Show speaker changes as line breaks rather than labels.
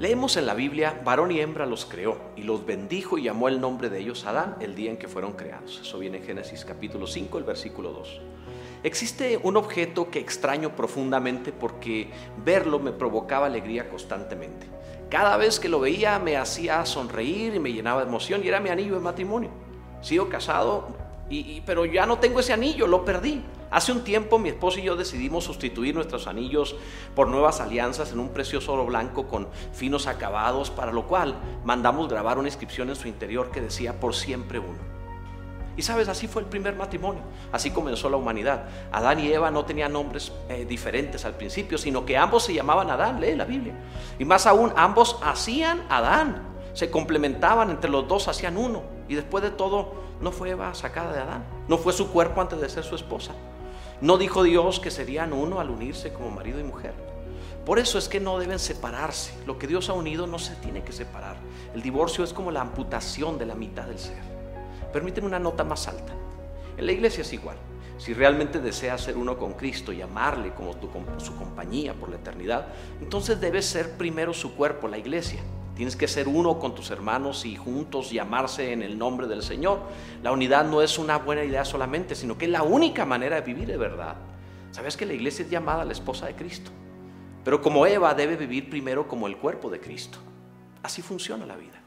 Leemos en la Biblia, varón y hembra los creó y los bendijo y llamó el nombre de ellos Adán el día en que fueron creados. Eso viene en Génesis capítulo 5, el versículo 2. Existe un objeto que extraño profundamente porque verlo me provocaba alegría constantemente. Cada vez que lo veía me hacía sonreír y me llenaba de emoción y era mi anillo de matrimonio. Sigo casado, y, pero ya no tengo ese anillo, lo perdí. Hace un tiempo mi esposo y yo decidimos sustituir nuestros anillos por nuevas alianzas en un precioso oro blanco con finos acabados, para lo cual mandamos grabar una inscripción en su interior que decía por siempre uno. Y sabes, así fue el primer matrimonio, así comenzó la humanidad. Adán y Eva no tenían nombres eh, diferentes al principio, sino que ambos se llamaban Adán, lee la Biblia. Y más aún, ambos hacían Adán, se complementaban entre los dos, hacían uno. Y después de todo, no fue Eva sacada de Adán, no fue su cuerpo antes de ser su esposa. No dijo Dios que serían uno al unirse como marido y mujer. Por eso es que no deben separarse. Lo que Dios ha unido no se tiene que separar. El divorcio es como la amputación de la mitad del ser. Permiten una nota más alta. En la iglesia es igual. Si realmente deseas ser uno con Cristo y amarle como su compañía por la eternidad, entonces debes ser primero su cuerpo, la iglesia. Tienes que ser uno con tus hermanos y juntos llamarse en el nombre del Señor. La unidad no es una buena idea solamente, sino que es la única manera de vivir de verdad. ¿Sabes que la iglesia es llamada la esposa de Cristo? Pero como Eva debe vivir primero como el cuerpo de Cristo. Así funciona la vida.